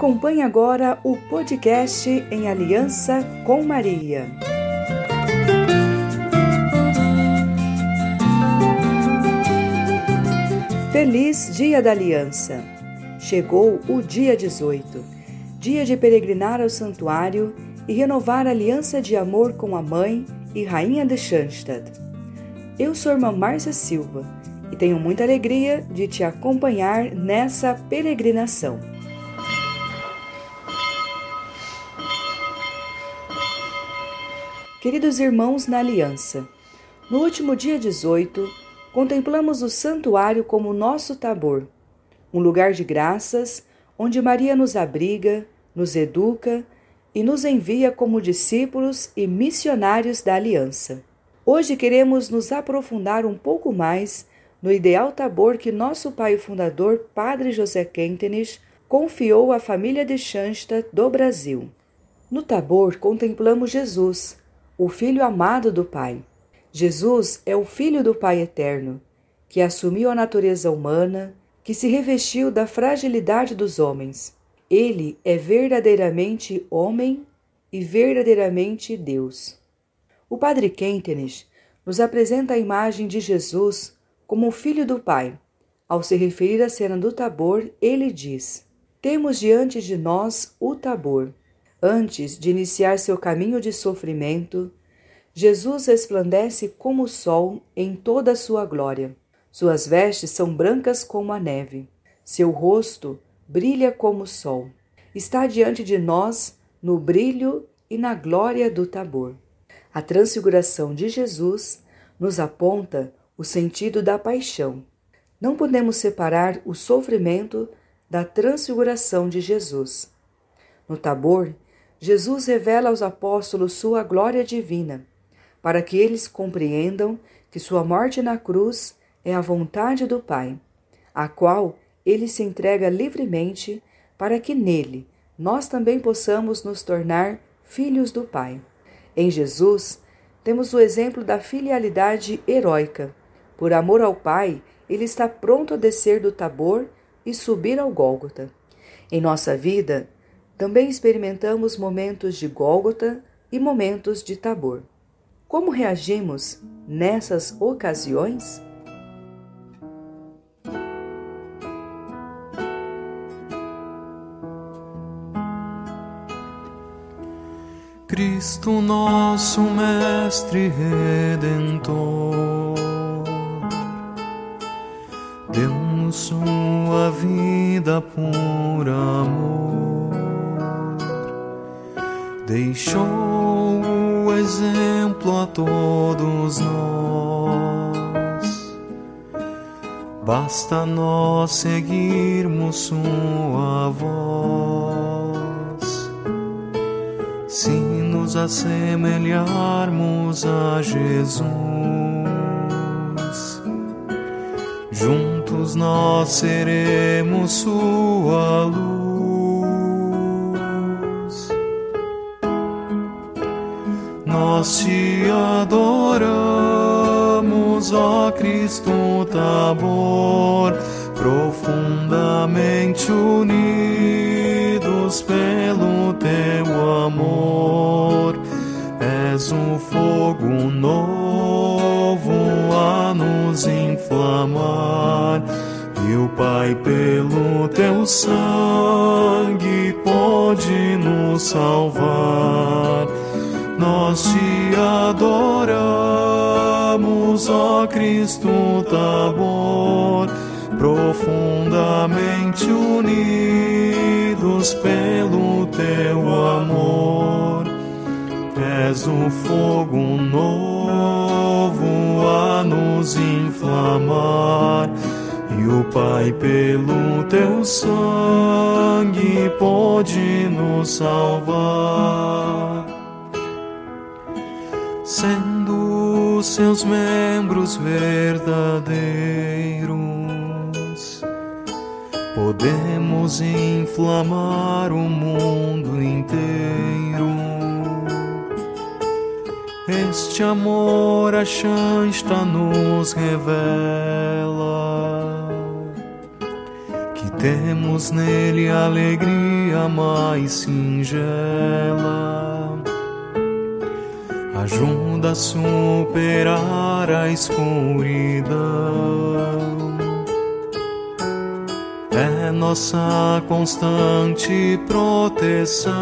Acompanhe agora o podcast em Aliança com Maria. Feliz Dia da Aliança! Chegou o dia 18, dia de peregrinar ao santuário e renovar a aliança de amor com a mãe e rainha de Schanstatt. Eu sou irmã Márcia Silva e tenho muita alegria de te acompanhar nessa peregrinação. Queridos irmãos na Aliança, no último dia 18, contemplamos o santuário como nosso tabor, um lugar de graças onde Maria nos abriga, nos educa e nos envia como discípulos e missionários da Aliança. Hoje queremos nos aprofundar um pouco mais no ideal tabor que nosso pai fundador, Padre José Kentenich, confiou à família de Schanstatt do Brasil. No tabor contemplamos Jesus, o Filho amado do Pai. Jesus é o Filho do Pai eterno, que assumiu a natureza humana, que se revestiu da fragilidade dos homens. Ele é verdadeiramente homem e verdadeiramente Deus. O Padre Kentenich nos apresenta a imagem de Jesus como o Filho do Pai. Ao se referir à cena do Tabor, ele diz: Temos diante de nós o Tabor, Antes de iniciar seu caminho de sofrimento, Jesus resplandece como o sol em toda a sua glória. Suas vestes são brancas como a neve. Seu rosto brilha como o sol. Está diante de nós no brilho e na glória do Tabor. A transfiguração de Jesus nos aponta o sentido da paixão. Não podemos separar o sofrimento da transfiguração de Jesus. No Tabor, Jesus revela aos apóstolos sua glória divina, para que eles compreendam que sua morte na cruz é a vontade do Pai, a qual ele se entrega livremente para que nele nós também possamos nos tornar filhos do Pai. Em Jesus, temos o exemplo da filialidade heróica. Por amor ao Pai, ele está pronto a descer do Tabor e subir ao Gólgota. Em nossa vida, também experimentamos momentos de Gólgota e momentos de Tabor. Como reagimos nessas ocasiões? Cristo nosso Mestre Redentor, deu-nos sua vida por amor deixou o exemplo a todos nós. Basta nós seguirmos sua voz. Se nos assemelharmos a Jesus, juntos nós seremos sua luz. Nós te adoramos, ó Cristo Tabor, profundamente unidos pelo teu amor. És um fogo novo a nos inflamar. E o Pai, pelo teu sangue, pode nos salvar nós te adoramos, ó Cristo Tabor, profundamente unidos pelo teu amor. És um fogo novo a nos inflamar. E o Pai, pelo teu sangue, pode nos salvar sendo seus membros verdadeiros, podemos inflamar o mundo inteiro. Este amor a Shanta nos revela que temos nele alegria mais singela. Ajuda a superar a escuridão é nossa constante proteção.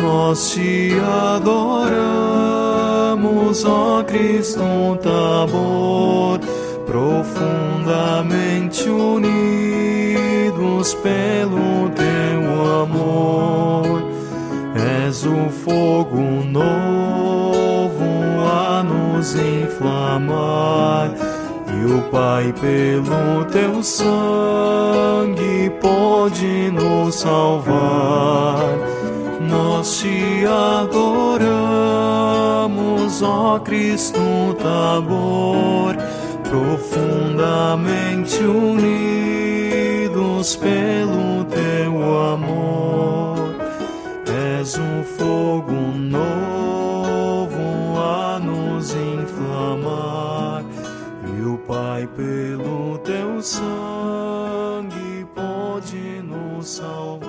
Nós te adoramos, ó Cristo Tabor, profundamente unidos pelo teu amor. És o fogo novo a nos inflamar. E o Pai, pelo teu sangue, pode nos salvar. Nós te adoramos, ó Cristo Tabor, profundamente unidos pelo teu amor. És um fogo novo a nos inflamar, e o Pai, pelo teu sangue, pode nos salvar.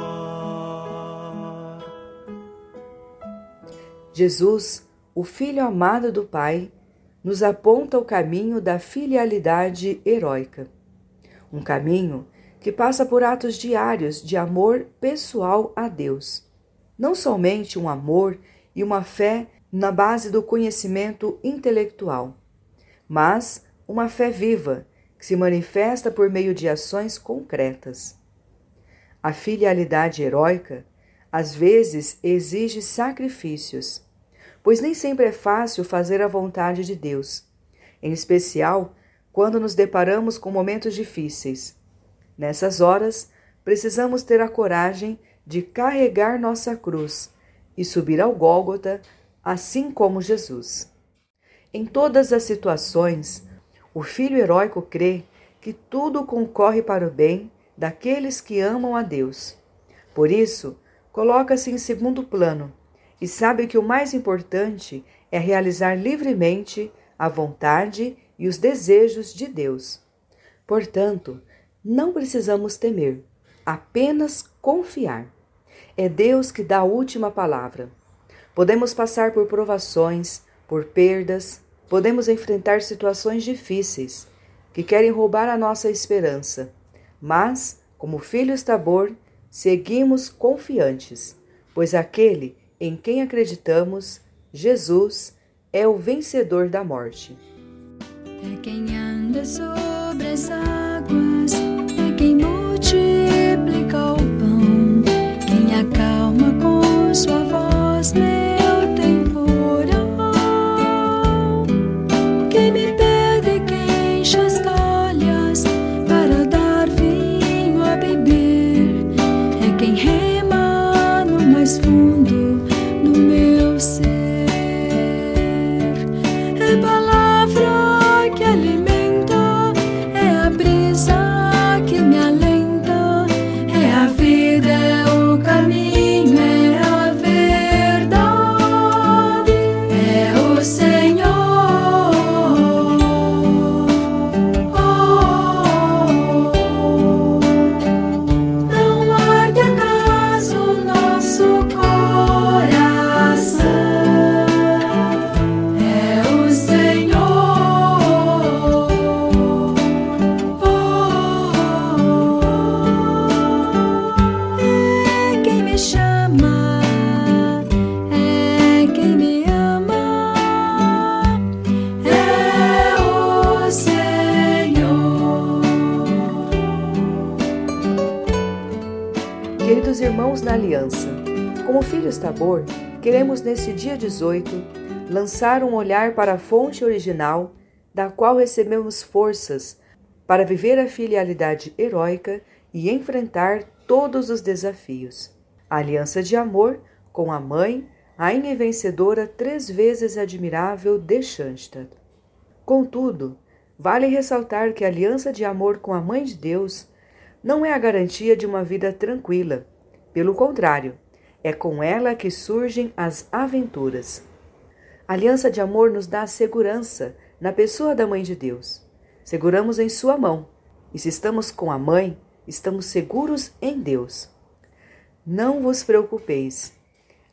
Jesus, o Filho amado do Pai, nos aponta o caminho da filialidade heróica. Um caminho que passa por atos diários de amor pessoal a Deus. Não somente um amor e uma fé na base do conhecimento intelectual, mas uma fé viva que se manifesta por meio de ações concretas. A filialidade heróica às vezes exige sacrifícios, pois nem sempre é fácil fazer a vontade de Deus, em especial quando nos deparamos com momentos difíceis. Nessas horas, precisamos ter a coragem de carregar nossa cruz e subir ao Gólgota, assim como Jesus. Em todas as situações, o filho heróico crê que tudo concorre para o bem daqueles que amam a Deus. Por isso, coloca-se em segundo plano e sabe que o mais importante é realizar livremente a vontade e os desejos de Deus. Portanto, não precisamos temer, apenas confiar. É Deus que dá a última palavra. Podemos passar por provações, por perdas, podemos enfrentar situações difíceis que querem roubar a nossa esperança, mas, como filhos Tabor, seguimos confiantes, pois aquele em quem acreditamos, Jesus, é o vencedor da morte. É quem anda sobre as águas, Tabor, queremos neste dia 18 lançar um olhar para a fonte original da qual recebemos forças para viver a filialidade heróica e enfrentar todos os desafios. A aliança de amor com a mãe, rainha e vencedora três vezes admirável de Schanstatt. Contudo, vale ressaltar que a aliança de amor com a Mãe de Deus não é a garantia de uma vida tranquila. Pelo contrário, é com ela que surgem as aventuras. A aliança de amor nos dá segurança na pessoa da Mãe de Deus. Seguramos em sua mão E se estamos com a mãe, estamos seguros em Deus. Não vos preocupeis.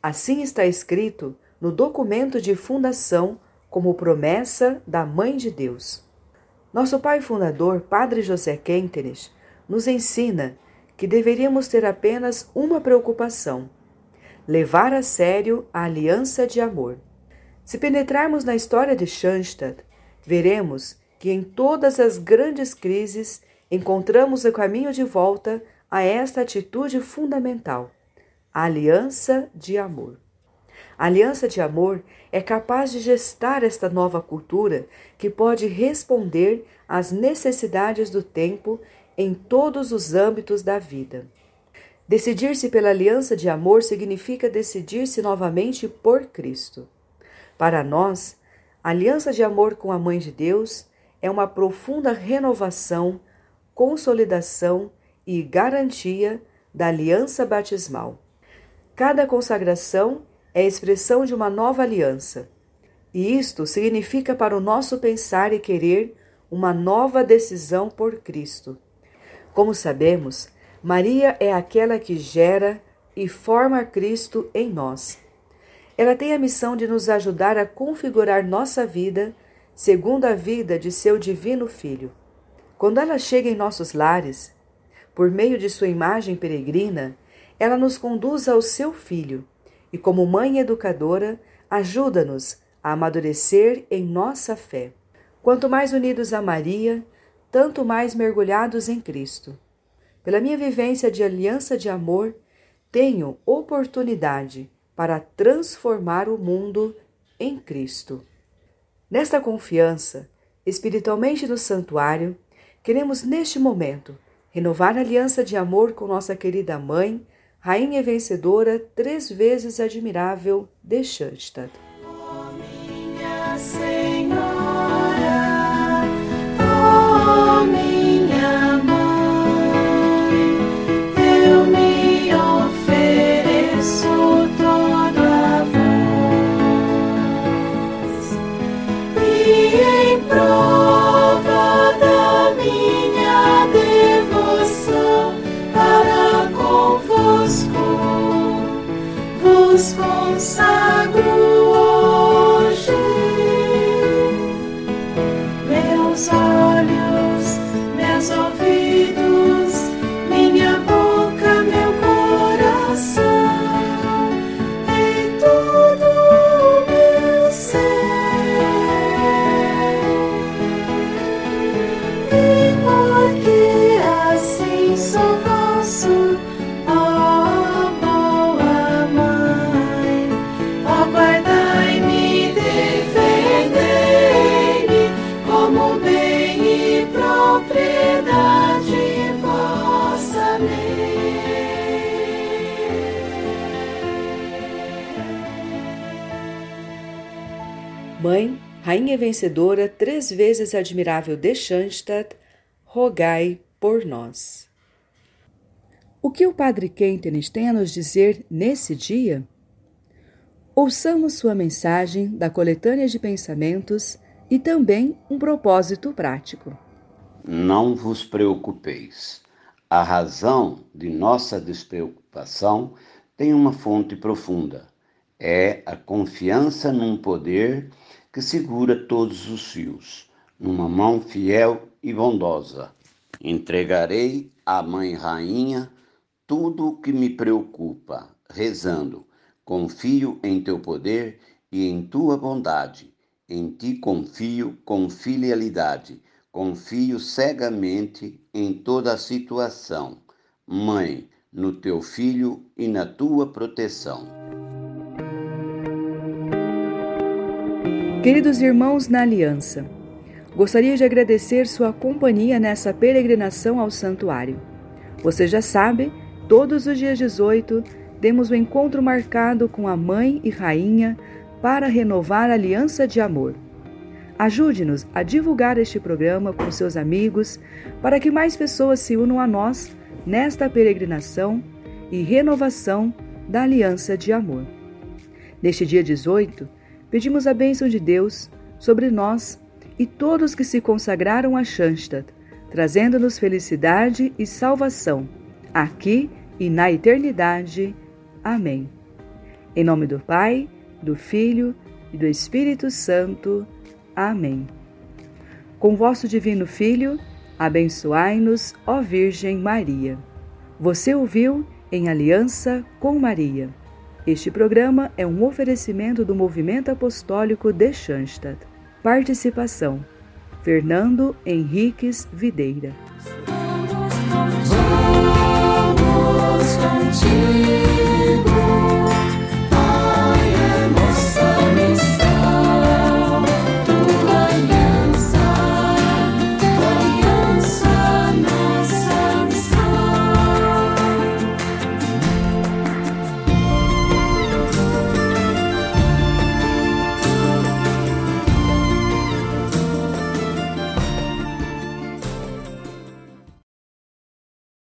Assim está escrito no documento de fundação como promessa da Mãe de Deus. Nosso pai fundador, Padre José Quenteres, nos ensina que deveríamos ter apenas uma preocupação: levar a sério a aliança de amor. Se penetrarmos na história de Schanstatt, veremos que em todas as grandes crises encontramos o caminho de volta a esta atitude fundamental, a aliança de amor. A aliança de amor é capaz de gestar esta nova cultura que pode responder às necessidades do tempo em todos os âmbitos da vida. Decidir-se pela aliança de amor significa decidir-se novamente por Cristo. Para nós, a aliança de amor com a Mãe de Deus é uma profunda renovação, consolidação e garantia da aliança batismal. Cada consagração é a expressão de uma nova aliança, e isto significa para o nosso pensar e querer uma nova decisão por Cristo. Como sabemos, Maria é aquela que gera e forma Cristo em nós. Ela tem a missão de nos ajudar a configurar nossa vida segundo a vida de seu divino Filho. Quando ela chega em nossos lares, por meio de sua imagem peregrina, ela nos conduz ao seu Filho e, como mãe educadora, ajuda-nos a amadurecer em nossa fé. Quanto mais unidos a Maria, tanto mais mergulhados em Cristo. Pela minha vivência de aliança de amor, tenho oportunidade para transformar o mundo em Cristo. Nesta confiança, espiritualmente no santuário, queremos neste momento renovar a aliança de amor com nossa querida mãe, rainha vencedora, três vezes admirável de Schanstatt. Oh, minha Senhora. Rainha vencedora, três vezes admirável de Schanstatt, rogai por nós. O que o Padre Kentenich tem a nos dizer nesse dia? Ouçamos sua mensagem da coletânea de pensamentos e também um propósito prático. Não vos preocupeis. A razão de nossa despreocupação tem uma fonte profunda. É a confiança num poder que segura todos os fios, numa mão fiel e bondosa. Entregarei à Mãe Rainha tudo o que me preocupa, rezando: confio em teu poder e em tua bondade. Em ti confio com filialidade, confio cegamente em toda a situação. Mãe, no teu filho e na tua proteção. Queridos irmãos na Aliança, gostaria de agradecer sua companhia nessa peregrinação ao santuário. Você já sabe, todos os dias 18 temos o um encontro marcado com a Mãe e Rainha para renovar a aliança de amor. Ajude-nos a divulgar este programa com seus amigos para que mais pessoas se unam a nós nesta peregrinação e renovação da aliança de amor. Neste dia 18, pedimos a bênção de Deus sobre nós e todos que se consagraram a Schanstatt, trazendo-nos felicidade e salvação, aqui e na eternidade. Amém. Em nome do Pai, do Filho e do Espírito Santo. Amém. Com vosso Divino Filho, abençoai-nos, ó Virgem Maria. Você ouviu em aliança com Maria. Este programa é um oferecimento do Movimento Apostólico de Schanstatt. Participação Fernando Henriques Videira.